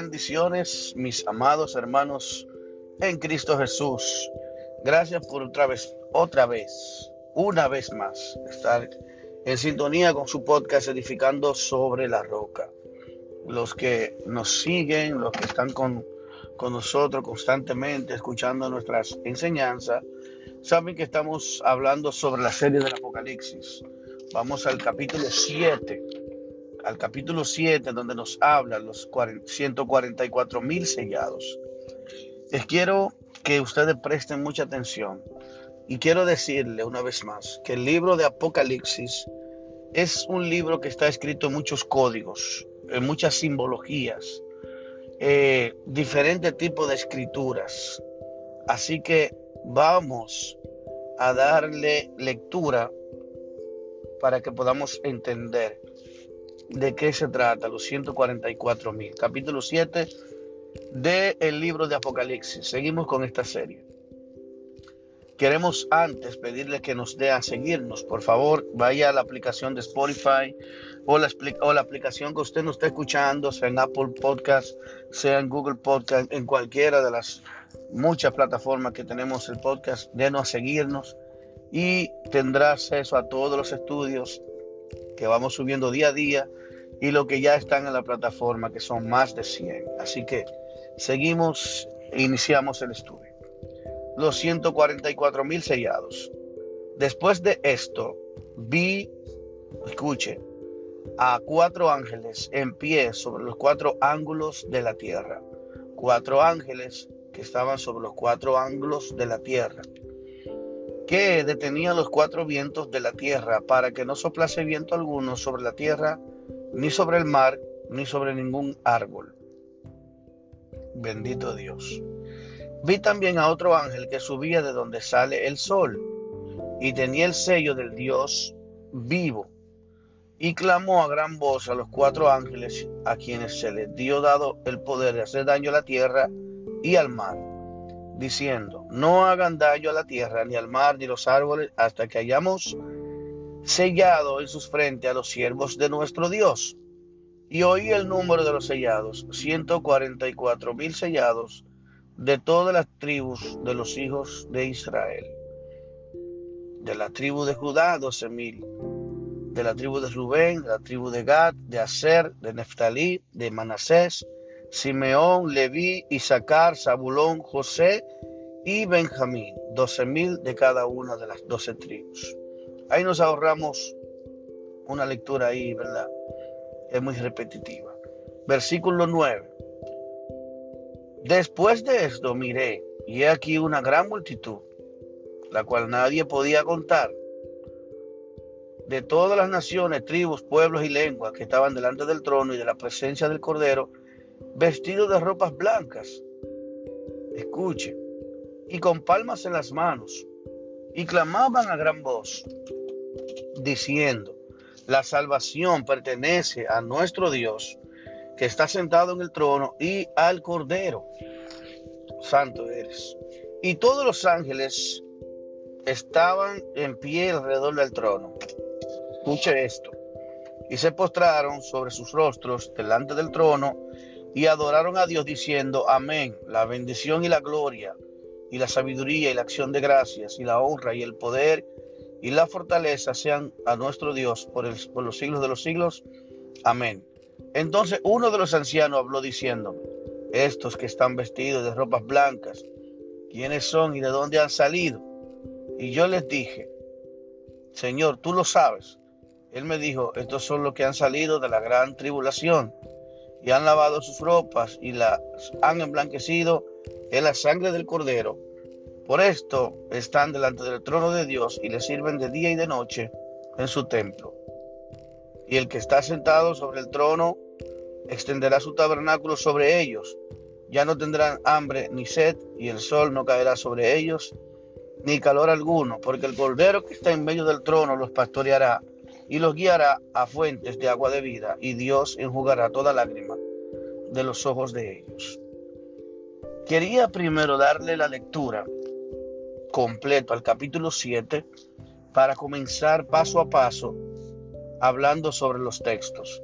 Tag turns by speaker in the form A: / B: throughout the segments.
A: Bendiciones, mis amados hermanos en Cristo Jesús. Gracias por otra vez, otra vez, una vez más, estar en sintonía con su podcast Edificando sobre la Roca. Los que nos siguen, los que están con, con nosotros constantemente escuchando nuestras enseñanzas, saben que estamos hablando sobre la serie del Apocalipsis. Vamos al capítulo 7 al capítulo 7, donde nos habla los 144 mil sellados. Les quiero que ustedes presten mucha atención y quiero decirle una vez más que el libro de Apocalipsis es un libro que está escrito en muchos códigos, en muchas simbologías, eh, diferentes tipos de escrituras. Así que vamos a darle lectura para que podamos entender de qué se trata, los 144 mil. Capítulo 7 del libro de Apocalipsis. Seguimos con esta serie. Queremos antes pedirle que nos dé a seguirnos. Por favor, vaya a la aplicación de Spotify o la, aplicación que usted nos esté escuchando, sea en Apple Podcast, sea en Google Podcast, en cualquiera de las muchas plataformas que tenemos el podcast. Denos a seguirnos y tendrá acceso a todos los estudios que vamos subiendo día a día y lo que ya están en la plataforma, que son más de 100. Así que seguimos e iniciamos el estudio. Los 144 mil sellados. Después de esto, vi, escuche, a cuatro ángeles en pie sobre los cuatro ángulos de la tierra. Cuatro ángeles que estaban sobre los cuatro ángulos de la tierra, que detenían los cuatro vientos de la tierra para que no soplase viento alguno sobre la tierra ni sobre el mar, ni sobre ningún árbol. Bendito Dios. Vi también a otro ángel que subía de donde sale el sol y tenía el sello del Dios vivo y clamó a gran voz a los cuatro ángeles a quienes se les dio dado el poder de hacer daño a la tierra y al mar, diciendo, no hagan daño a la tierra, ni al mar, ni los árboles, hasta que hayamos sellado en sus frentes a los siervos de nuestro Dios. Y oí el número de los sellados, 144 mil sellados de todas las tribus de los hijos de Israel. De la tribu de Judá, 12 mil. De la tribu de Rubén, de la tribu de Gad, de Aser, de Neftalí, de Manasés, Simeón, Leví, Isaacar, Zabulón, José y Benjamín, doce mil de cada una de las doce tribus. Ahí nos ahorramos una lectura ahí, ¿verdad? Es muy repetitiva. Versículo 9. Después de esto miré, y he aquí una gran multitud, la cual nadie podía contar, de todas las naciones, tribus, pueblos y lenguas que estaban delante del trono y de la presencia del Cordero, vestidos de ropas blancas. Escuche, y con palmas en las manos, y clamaban a gran voz, diciendo, la salvación pertenece a nuestro Dios, que está sentado en el trono, y al Cordero. Santo eres. Y todos los ángeles estaban en pie alrededor del trono. Escuche esto. Y se postraron sobre sus rostros delante del trono y adoraron a Dios diciendo, amén, la bendición y la gloria y la sabiduría y la acción de gracias y la honra y el poder y la fortaleza sean a nuestro Dios por, los siglos de los siglos. Amén. Entonces uno de los ancianos habló diciendo, estos que están vestidos de ropas blancas, ¿quiénes son y de dónde han salido? Y yo les dije, Señor, tú lo sabes. Él me dijo, estos son los que han salido de la gran tribulación y han lavado sus ropas y las han emblanquecido en la sangre del cordero por esto están delante del trono de Dios y le sirven de día y de noche en su templo. Y el que está sentado sobre el trono extenderá su tabernáculo sobre ellos. Ya no tendrán hambre ni sed, y el sol no caerá sobre ellos, ni calor alguno, porque el cordero que está en medio del trono los pastoreará y los guiará a fuentes de agua de vida, y Dios enjugará toda lágrima de los ojos de ellos. Quería primero darle la lectura completo al capítulo 7 para comenzar paso a paso hablando sobre los textos.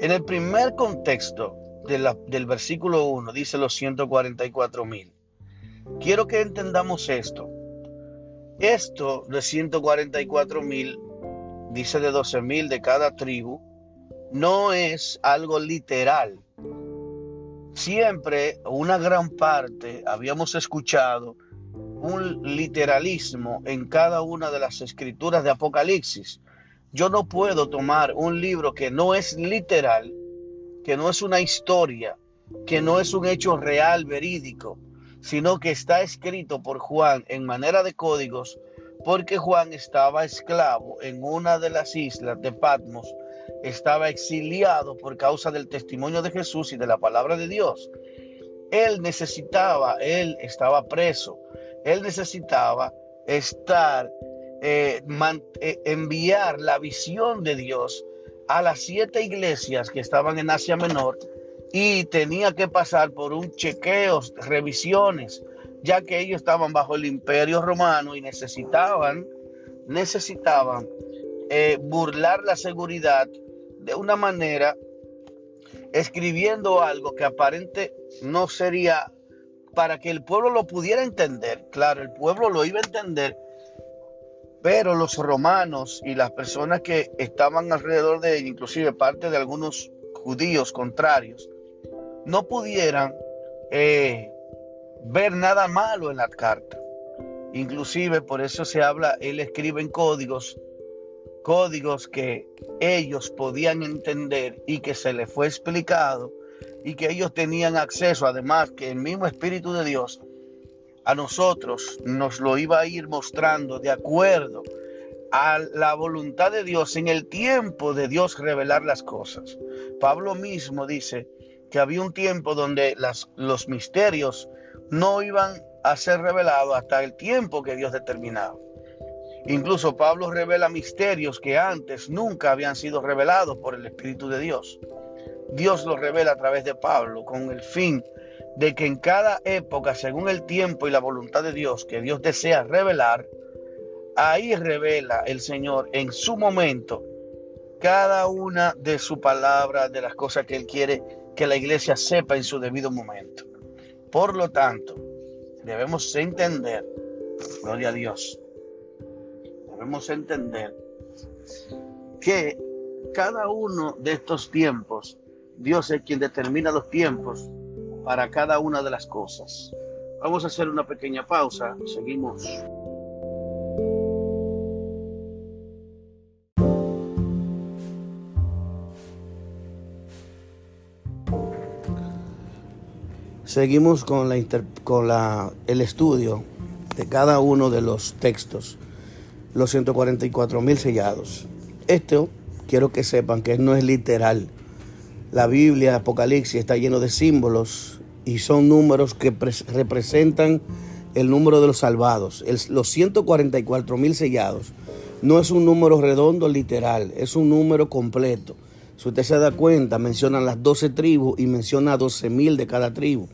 A: En el primer contexto del versículo 1 dice los 144 mil. Quiero que entendamos esto. Esto de 144 mil, dice de 12 mil de cada tribu, no es algo literal. Siempre, una gran parte, habíamos escuchado un literalismo en cada una de las escrituras de Apocalipsis. Yo no puedo tomar un libro que no es literal, que no es una historia, que no es un hecho real, verídico, sino que está escrito por Juan en manera de códigos, porque Juan estaba esclavo en una de las islas de Patmos, estaba exiliado por causa del testimonio de Jesús y de la palabra de Dios. Él necesitaba, él estaba preso, él necesitaba estar, eh, eh, enviar la visión de Dios a las siete iglesias que estaban en Asia Menor y tenía que pasar por un chequeo, revisiones, ya que ellos estaban bajo el imperio romano y necesitaban, necesitaban eh, burlar la seguridad de una manera escribiendo algo que aparente no sería para que el pueblo lo pudiera entender. Claro, el pueblo lo iba a entender, pero los romanos y las personas que estaban alrededor de él, inclusive parte de algunos judíos contrarios, no pudieran eh, ver nada malo en la carta. Inclusive por eso se habla, él escribe en códigos, códigos que ellos podían entender y que se les fue explicado y que ellos tenían acceso, además que el mismo Espíritu de Dios a nosotros nos lo iba a ir mostrando de acuerdo a la voluntad de Dios en el tiempo de Dios revelar las cosas. Pablo mismo dice que había un tiempo donde los misterios no iban a ser revelados hasta el tiempo que Dios determinaba. Incluso Pablo revela misterios que antes nunca habían sido revelados por el Espíritu de Dios. Dios lo revela a través de Pablo con el fin de que en cada época, según el tiempo y la voluntad de Dios que Dios desea revelar, ahí revela el Señor en su momento cada una de su palabra, de las cosas que Él quiere que la iglesia sepa en su debido momento. Por lo tanto, debemos entender, gloria a Dios, debemos entender que cada uno de estos tiempos Dios es quien determina los tiempos para cada una de las cosas. Vamos a hacer una pequeña pausa. Seguimos. Seguimos con, la, con la, el estudio de cada uno de los textos, los 144 mil sellados. Esto quiero que sepan que no es literal la Biblia, Apocalipsis, está lleno de símbolos y son números que representan el número de los salvados. los 144 mil sellados no es un número redondo literal, es un número completo. Si usted se da cuenta, mencionan las 12 tribus y menciona 12 mil de cada tribu.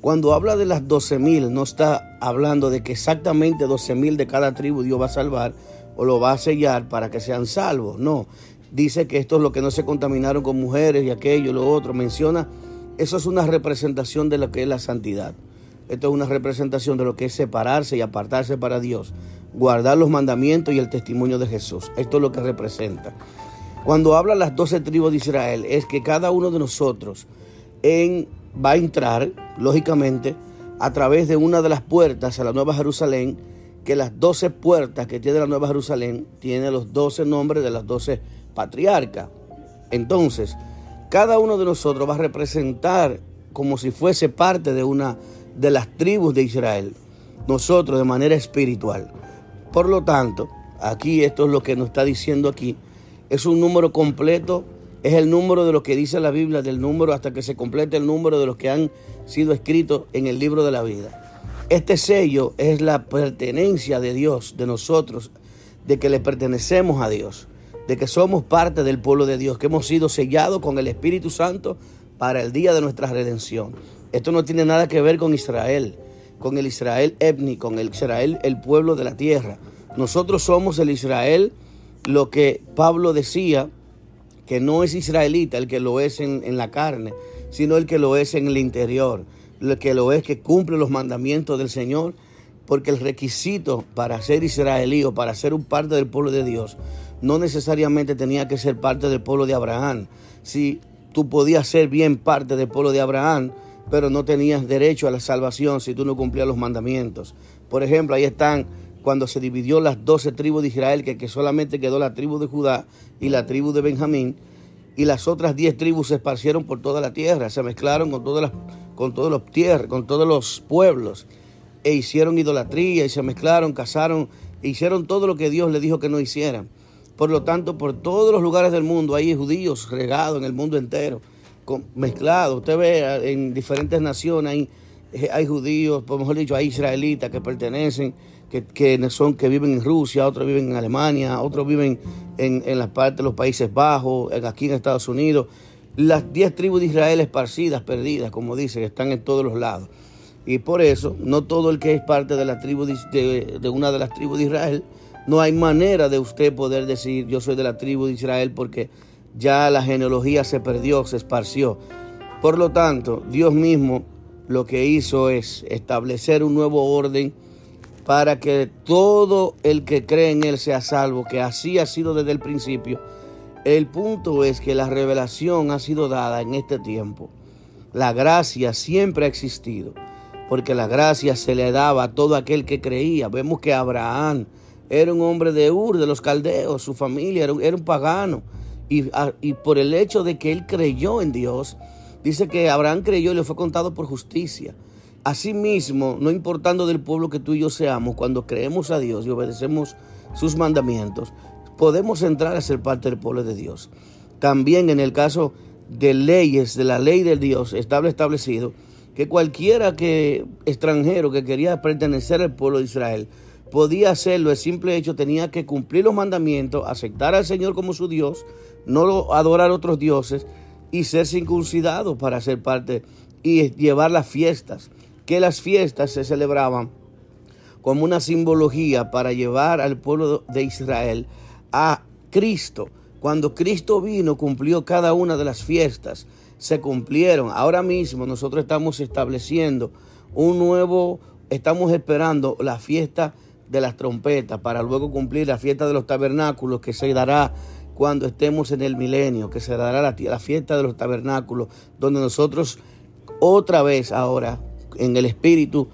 A: Cuando habla de las 12 mil, no está hablando de que exactamente 12 mil de cada tribu Dios va a salvar o lo va a sellar para que sean salvos. No, dice que esto es lo que no se contaminaron con mujeres y aquello, lo otro, menciona, eso es una representación de lo que es la santidad. Esto es una representación de lo que es separarse y apartarse para Dios, guardar los mandamientos y el testimonio de Jesús. Esto es lo que representa. Cuando habla las doce tribus de Israel, es que cada uno de nosotros va a entrar, lógicamente, a través de una de las puertas a la Nueva Jerusalén, que las doce puertas que tiene la Nueva Jerusalén tienen los doce nombres de las doce patriarca. Entonces, cada uno de nosotros va a representar como si fuese parte de una de las tribus de Israel, nosotros de manera espiritual. Por lo tanto, aquí esto es lo que nos está diciendo aquí, es un número completo, es el número de lo que dice la Biblia, del número hasta que se complete el número de los que han sido escritos en el libro de la vida. Este sello es la pertenencia de Dios, de nosotros, de que le pertenecemos a Dios de que somos parte del pueblo de Dios, que hemos sido sellados con el Espíritu Santo para el día de nuestra redención. Esto no tiene nada que ver con Israel, con el Israel étnico, con el Israel, el pueblo de la tierra. Nosotros somos el Israel, lo que Pablo decía, que no es israelita el que lo es en, en la carne, sino el que lo es en el interior, el que lo es que cumple los mandamientos del Señor, porque el requisito para ser israelí o para ser un parte del pueblo de Dios no necesariamente tenía que ser parte del pueblo de Abraham. Si tú podías ser bien parte del pueblo de Abraham, pero no tenías derecho a la salvación si tú no cumplías los mandamientos. Por ejemplo, ahí están cuando se dividió las doce tribus de Israel, que, solamente quedó la tribu de Judá y la tribu de Benjamín, y las otras diez tribus se esparcieron por toda la tierra, se mezclaron con todas las, con todos los tierras, con todos los pueblos, e hicieron idolatría y se mezclaron, casaron, e hicieron todo lo que Dios le dijo que no hicieran. Por lo tanto, por todos los lugares del mundo hay judíos regados en el mundo entero, mezclados. Usted ve en diferentes naciones hay, eh, hay judíos, por mejor dicho, hay israelitas que pertenecen, que, son, que viven en Rusia, otros viven en Alemania, otros viven en, en las partes de los Países Bajos, aquí en Estados Unidos. Las diez tribus de Israel esparcidas, perdidas, como dice, están en todos los lados. Y por eso, no todo el que es parte de la tribu de una de las tribus de Israel no hay manera de usted poder decir yo soy de la tribu de Israel porque ya la genealogía se perdió, se esparció. Por lo tanto, Dios mismo lo que hizo es establecer un nuevo orden para que todo el que cree en Él sea salvo, que así ha sido desde el principio. El punto es que la revelación ha sido dada en este tiempo. La gracia siempre ha existido, porque la gracia se le daba a todo aquel que creía. Vemos que Abraham, era un hombre de Ur, de los caldeos, su familia era un, pagano. Y, y, por el hecho de que él creyó en Dios, dice que Abraham creyó y le fue contado por justicia. Asimismo, no importando del pueblo que tú y yo seamos, cuando creemos a Dios y obedecemos sus mandamientos, podemos entrar a ser parte del pueblo de Dios. También en el caso de leyes, de la ley del Dios, estable establecido que cualquiera que extranjero que quería pertenecer al pueblo de Israel podía hacerlo, el simple hecho tenía que cumplir los mandamientos, aceptar al Señor como su Dios, no adorar a otros dioses y ser circuncidado para ser parte y llevar las fiestas, que las fiestas se celebraban como una simbología para llevar al pueblo de Israel a Cristo. Cuando Cristo vino, cumplió cada una de las fiestas, se cumplieron. Ahora mismo nosotros estamos estableciendo un nuevo, estamos esperando la fiesta de las trompetas para luego cumplir la fiesta de los tabernáculos que se dará cuando estemos en el milenio, que se dará la, fiesta de los tabernáculos, donde nosotros otra vez ahora en el Espíritu,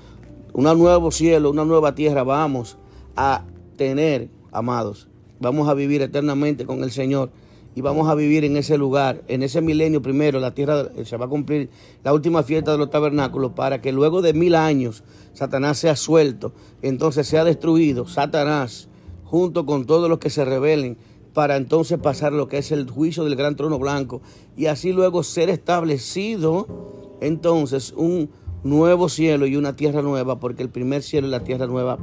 A: un nuevo cielo, una nueva tierra vamos a tener, amados, vamos a vivir eternamente con el Señor y vamos a vivir en ese lugar, en ese milenio primero, la tierra se va a cumplir la última fiesta de los tabernáculos para que luego de mil años Satanás sea suelto, entonces sea destruido Satanás junto con todos los que se rebelen para entonces pasar lo que es el juicio del gran trono blanco y así luego ser establecido entonces un nuevo cielo y una tierra nueva porque el primer cielo y la tierra nueva,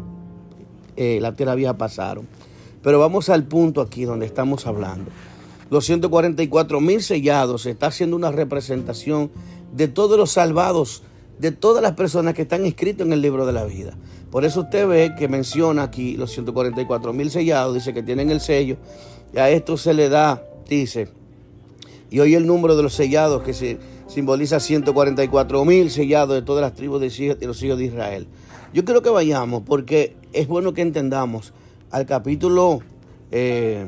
A: eh, la tierra vieja pasaron. Pero vamos al punto aquí donde estamos hablando los 144 mil sellados, está haciendo una representación de todos los salvados, de todas las personas que están inscritas en el libro de la vida. Por eso usted ve que menciona aquí los 144 mil sellados, dice que tienen el sello, y a esto se le da, dice, y hoy el número de los sellados que se simboliza 144 mil sellados de todas las tribus de los hijos de Israel. Yo quiero que vayamos porque es bueno que entendamos al capítulo... Eh,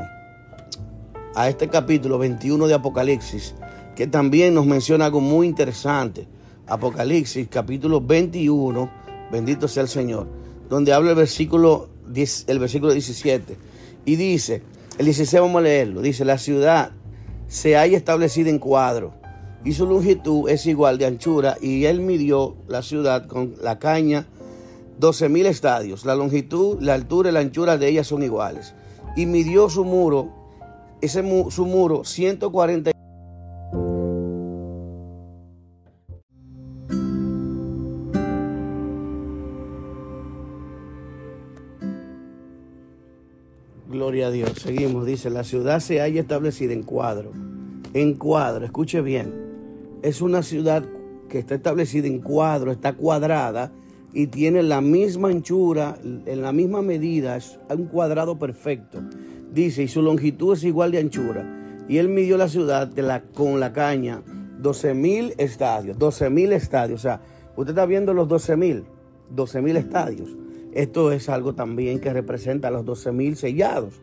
A: a este capítulo 21 de Apocalipsis, que también nos menciona algo muy interesante. Apocalipsis, capítulo 21, bendito sea el Señor, donde habla el versículo, el versículo 17. Y dice, el 16 vamos a leerlo, dice, la ciudad se haya establecida en cuadro y su longitud es igual de anchura y él midió la ciudad con la caña 12 mil estadios. La longitud, la altura y la anchura de ella son iguales. Y midió su muro ese su muro 140 Gloria a Dios. Seguimos. Dice, la ciudad se haya establecida en cuadro. En cuadro, escuche bien. Es una ciudad que está establecida en cuadro, está cuadrada y tiene la misma anchura, en la misma medida, es un cuadrado perfecto. Dice, y su longitud es igual de anchura. Y él midió la ciudad con la caña 12 mil estadios, 12 mil estadios. O sea, usted está viendo los 12 mil, 12 mil estadios. Esto es algo también que representa los 12 mil sellados,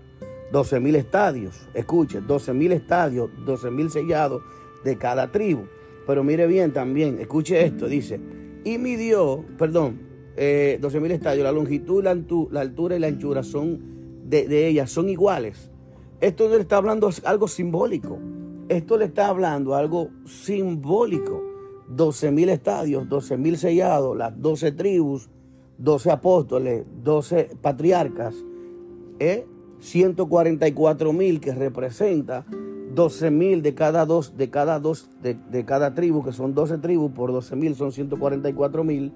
A: 12 mil estadios. Escuche, 12 mil estadios, 12 mil sellados de cada tribu. Pero mire bien también, escuche esto, dice, y midió, perdón, eh, 12 mil estadios, la longitud, la, altura y la anchura son de, ellas, son iguales. Esto le está hablando algo simbólico. Esto le está hablando algo simbólico. 12 mil estadios, 12 mil sellados, las 12 tribus, 12 apóstoles, 12 patriarcas, ¿eh? 144 mil que representa 12 mil de cada dos, de cada dos, de, de, cada tribu, que son 12 tribus, por 12 mil son 144 mil.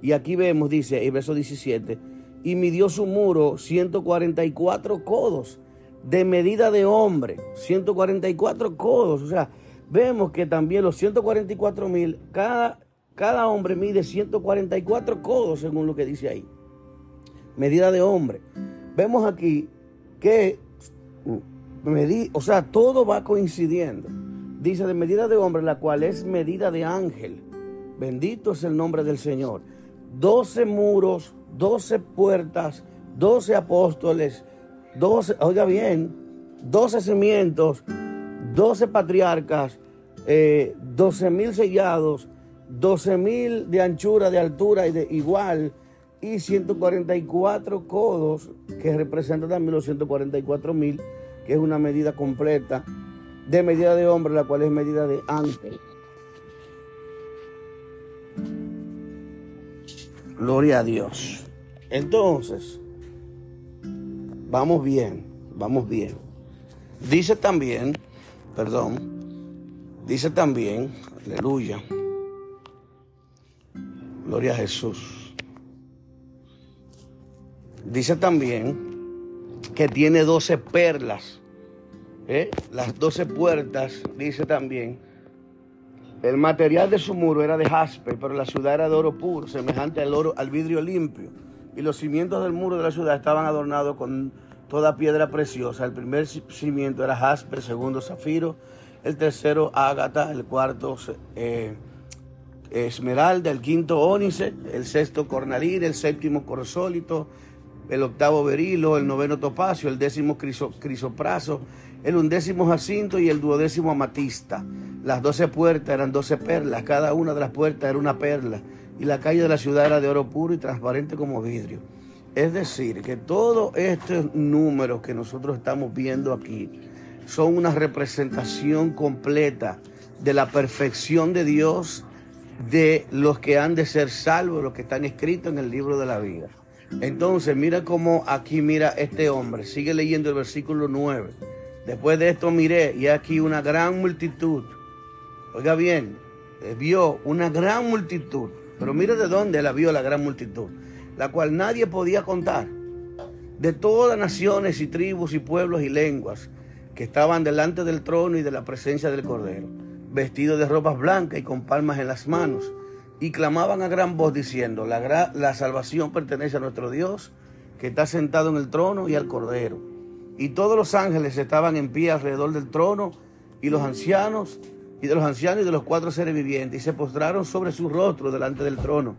A: Y aquí vemos, dice, el verso 17, y midió su muro 144 codos de medida de hombre, 144 codos. O sea, vemos que también los 144 mil, cada, cada hombre mide 144 codos, según lo que dice ahí. Medida de hombre. Vemos aquí que, o sea, todo va coincidiendo. Dice de medida de hombre, la cual es medida de ángel. Bendito es el nombre del Señor. 12 muros, 12 puertas, 12 apóstoles, 12, oiga bien, 12 cimientos, 12 patriarcas, eh, 12 mil sellados, 12 mil de anchura, de altura y de igual, y 144 codos, que representan también los 144 mil, que es una medida completa de medida de hombre, la cual es medida de ángel. Gloria a Dios. Entonces, vamos bien, vamos bien. Dice también, perdón, dice también, aleluya, gloria a Jesús. Dice también que tiene doce perlas, ¿eh? las doce puertas, dice también. El material de su muro era de jaspe, pero la ciudad era de oro puro, semejante al oro, al vidrio limpio y los cimientos del muro de la ciudad estaban adornados con toda piedra preciosa. El primer cimiento era jaspe, el segundo zafiro, el tercero ágata, el cuarto eh, esmeralda, el quinto ónice, el sexto cornalín, el séptimo corsólito, el octavo berilo, el noveno topacio, el décimo crisopraso, el undécimo jacinto y el duodécimo amatista. Las doce puertas eran doce perlas, cada una de las puertas era una perla y la calle de la ciudad era de oro puro y transparente como vidrio. Es decir, que todos estos números que nosotros estamos viendo aquí son una representación completa de la perfección de Dios, de los que han de ser salvos, los que están escritos en el libro de la vida. Entonces, mira cómo aquí mira este hombre, sigue leyendo el versículo 9. Después de esto miré y aquí una gran multitud. Oiga bien, eh, vio una gran multitud pero mire de dónde la vio la gran multitud, la cual nadie podía contar, de todas naciones y tribus y pueblos y lenguas que estaban delante del trono y de la presencia del Cordero, vestidos de ropas blancas y con palmas en las manos, y clamaban a gran voz diciendo, la, la salvación pertenece a nuestro Dios, que está sentado en el trono y al Cordero. Y todos los ángeles estaban en pie alrededor del trono, y los ancianos y de los ancianos y de los cuatro seres vivientes, y se postraron sobre su rostro delante del trono,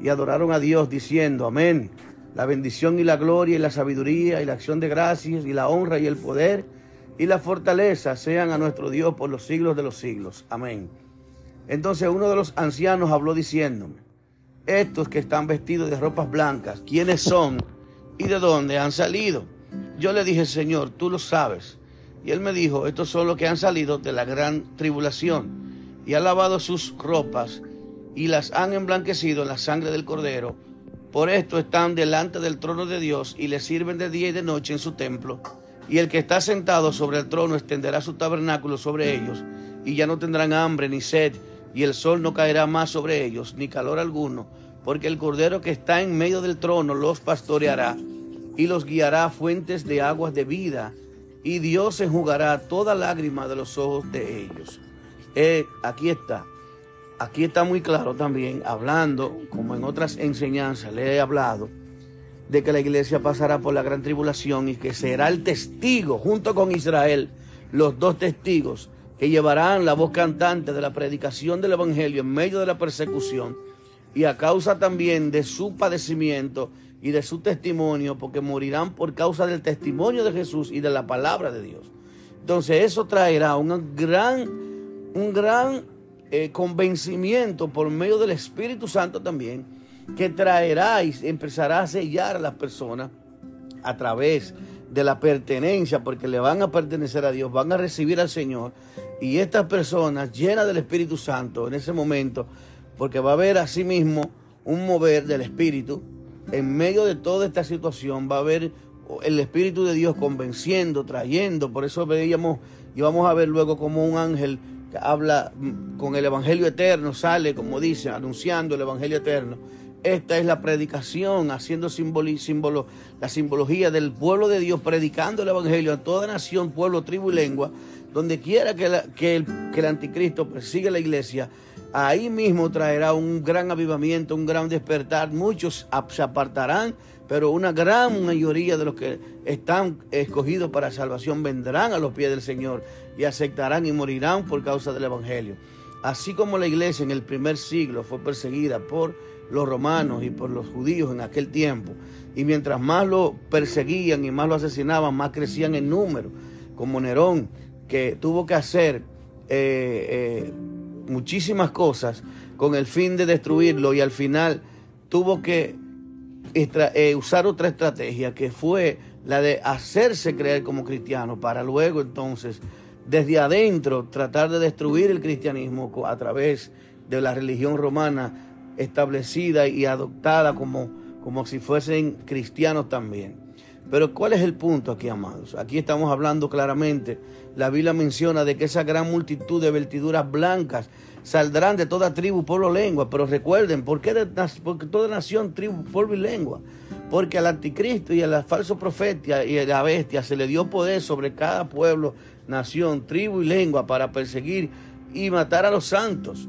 A: y adoraron a Dios, diciendo, amén, la bendición y la gloria y la sabiduría y la acción de gracias y la honra y el poder y la fortaleza sean a nuestro Dios por los siglos de los siglos. Amén. Entonces uno de los ancianos habló diciéndome, estos que están vestidos de ropas blancas, ¿quiénes son y de dónde han salido? Yo le dije, Señor, tú lo sabes. Y él me dijo, estos son los que han salido de la gran tribulación y han lavado sus ropas y las han emblanquecido en la sangre del cordero. Por esto están delante del trono de Dios y le sirven de día y de noche en su templo. Y el que está sentado sobre el trono extenderá su tabernáculo sobre ellos y ya no tendrán hambre ni sed y el sol no caerá más sobre ellos ni calor alguno, porque el cordero que está en medio del trono los pastoreará y los guiará a fuentes de aguas de vida y Dios enjugará toda lágrima de los ojos de ellos. Eh, aquí está. Aquí está muy claro también, hablando, como en otras enseñanzas le he hablado, de que la iglesia pasará por la gran tribulación y que será el testigo, junto con Israel, los dos testigos que llevarán la voz cantante de la predicación del Evangelio en medio de la persecución y a causa también de su padecimiento y de su testimonio, porque morirán por causa del testimonio de Jesús y de la palabra de Dios. Entonces eso traerá un gran, un gran eh, convencimiento por medio del Espíritu Santo también, que traerá y empezará a sellar a las personas a través de la pertenencia, porque le van a pertenecer a Dios, van a recibir al Señor. Y estas personas llenas del Espíritu Santo en ese momento, porque va a haber asimismo un mover del Espíritu, en medio de toda esta situación va a haber el Espíritu de Dios convenciendo, trayendo, por eso veíamos y vamos a ver luego como un ángel habla con el Evangelio eterno, sale, como dice, anunciando el Evangelio eterno. Esta es la predicación, haciendo símbolo, la simbología del pueblo de Dios, predicando el Evangelio a toda nación, pueblo, tribu y lengua, donde quiera que, que, el, que el anticristo persiga la iglesia, ahí mismo traerá un gran avivamiento, un gran despertar. Muchos se apartarán, pero una gran mayoría de los que están escogidos para salvación vendrán a los pies del Señor y aceptarán y morirán por causa del Evangelio. Así como la iglesia en el primer siglo fue perseguida por los romanos y por los judíos en aquel tiempo, y mientras más lo perseguían y más lo asesinaban, más crecían en número, como Nerón, que tuvo que hacer eh, eh, muchísimas cosas con el fin de destruirlo. Y al final tuvo que eh, usar otra estrategia que fue la de hacerse creer como cristiano para luego entonces desde adentro tratar de destruir el cristianismo a través de la religión romana establecida y adoptada como, como si fuesen cristianos también. Pero ¿cuál es el punto aquí, amados? Aquí estamos hablando claramente, la Biblia menciona de que esa gran multitud de vestiduras blancas saldrán de toda tribu, pueblo, lengua. Pero recuerden, ¿por qué de, porque toda nación, tribu, pueblo y lengua? Porque al anticristo y al falso profeta y a la bestia se le dio poder sobre cada pueblo, nación, tribu y lengua para perseguir y matar a los santos.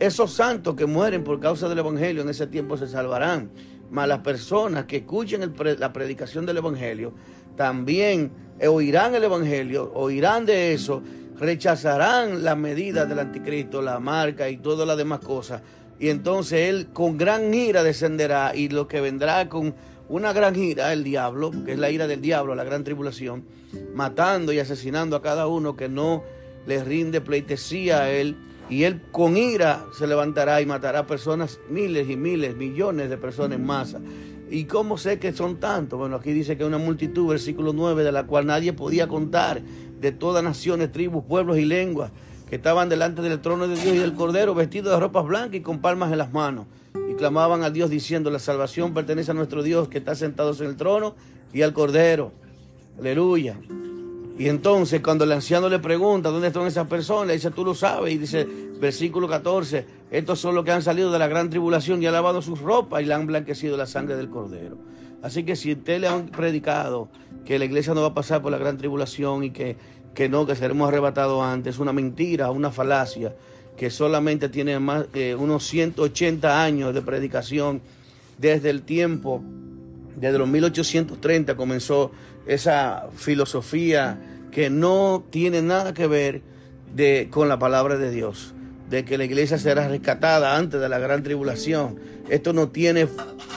A: Esos santos que mueren por causa del Evangelio en ese tiempo se salvarán. Mas las personas que escuchen la predicación del Evangelio también oirán el Evangelio, oirán de eso, rechazarán las medidas del anticristo, la marca y todas las demás cosas. Y entonces él con gran ira descenderá y lo que vendrá con una gran ira, el diablo, que es la ira del diablo, la gran tribulación, matando y asesinando a cada uno que no le rinde pleitesía a él. Y él con ira se levantará y matará personas, miles y miles, millones de personas en masa. ¿Y cómo sé que son tantos? Bueno, aquí dice que una multitud, versículo 9, de la cual nadie podía contar, de todas naciones, tribus, pueblos y lenguas, que estaban delante del trono de Dios y del Cordero, vestidos de ropas blancas y con palmas en las manos clamaban a Dios diciendo, la salvación pertenece a nuestro Dios que está sentado en el trono y al Cordero. Aleluya. Y entonces cuando el anciano le pregunta dónde están esas personas, dice, tú lo sabes. Y dice, versículo 14, estos son los que han salido de la gran tribulación y han lavado sus ropas y le han blanquecido la sangre del Cordero. Así que si usted le han predicado que la iglesia no va a pasar por la gran tribulación y que, que no, que seremos arrebatados antes, una mentira, una falacia que solamente tiene más de unos 180 años de predicación desde el tiempo, desde los 1830 comenzó esa filosofía que no tiene nada que ver con la palabra de Dios, de que la iglesia será rescatada antes de la gran tribulación. Esto no tiene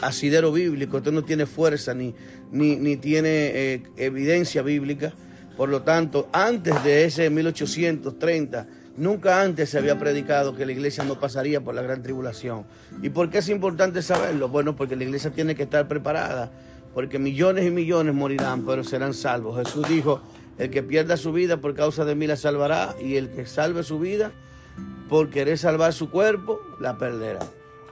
A: asidero bíblico, esto no tiene fuerza ni, ni, ni tiene eh, evidencia bíblica. Por lo tanto, antes de ese 1830, Nunca antes se había predicado que la iglesia no pasaría por la gran tribulación. ¿Y por qué es importante saberlo? Bueno, porque la iglesia tiene que estar preparada, porque millones y millones morirán, pero serán salvos. Jesús dijo, el que pierda su vida por causa de mí la salvará, y el que salve su vida por querer salvar su cuerpo, la perderá.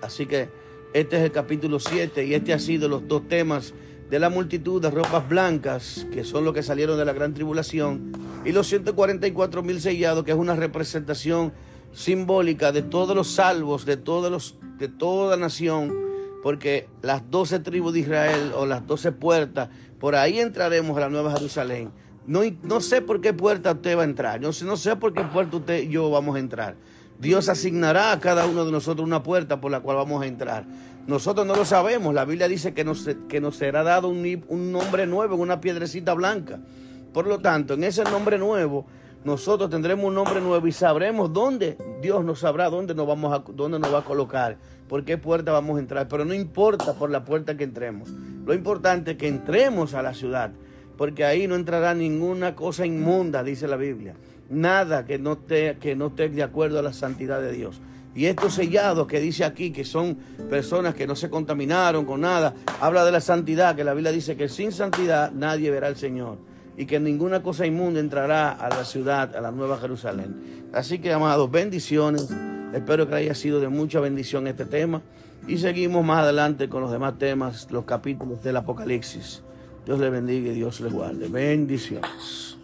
A: Así que este es el capítulo 7 y este ha sido los dos temas de la multitud de ropas blancas, que son los que salieron de la gran tribulación, y los 144 mil sellados, que es una representación simbólica de todos los salvos, de, todos los, de toda nación, porque las 12 tribus de Israel o las 12 puertas, por ahí entraremos a la Nueva Jerusalén. No, no sé por qué puerta usted va a entrar, no no sé por qué puerta usted y yo vamos a entrar. Dios asignará a cada uno de nosotros una puerta por la cual vamos a entrar. Nosotros no lo sabemos. La Biblia dice que nos, que nos será dado un, nombre nuevo, una piedrecita blanca. Por lo tanto, en ese nombre nuevo nosotros tendremos un nombre nuevo y sabremos dónde Dios nos sabrá dónde nos vamos a dónde nos va a colocar, por qué puerta vamos a entrar, pero no importa por la puerta que entremos. Lo importante es que entremos a la ciudad, porque ahí no entrará ninguna cosa inmunda, dice la Biblia. Nada que no que no esté de acuerdo a la santidad de Dios. Y estos sellados que dice aquí, que son personas que no se contaminaron con nada, habla de la santidad, que la Biblia dice que sin santidad nadie verá al Señor y que ninguna cosa inmunda entrará a la ciudad, a la nueva Jerusalén. Así que, amados, bendiciones. Espero que haya sido de mucha bendición este tema. Y seguimos más adelante con los demás temas, los capítulos del Apocalipsis. Dios le bendiga y Dios le guarde. Bendiciones.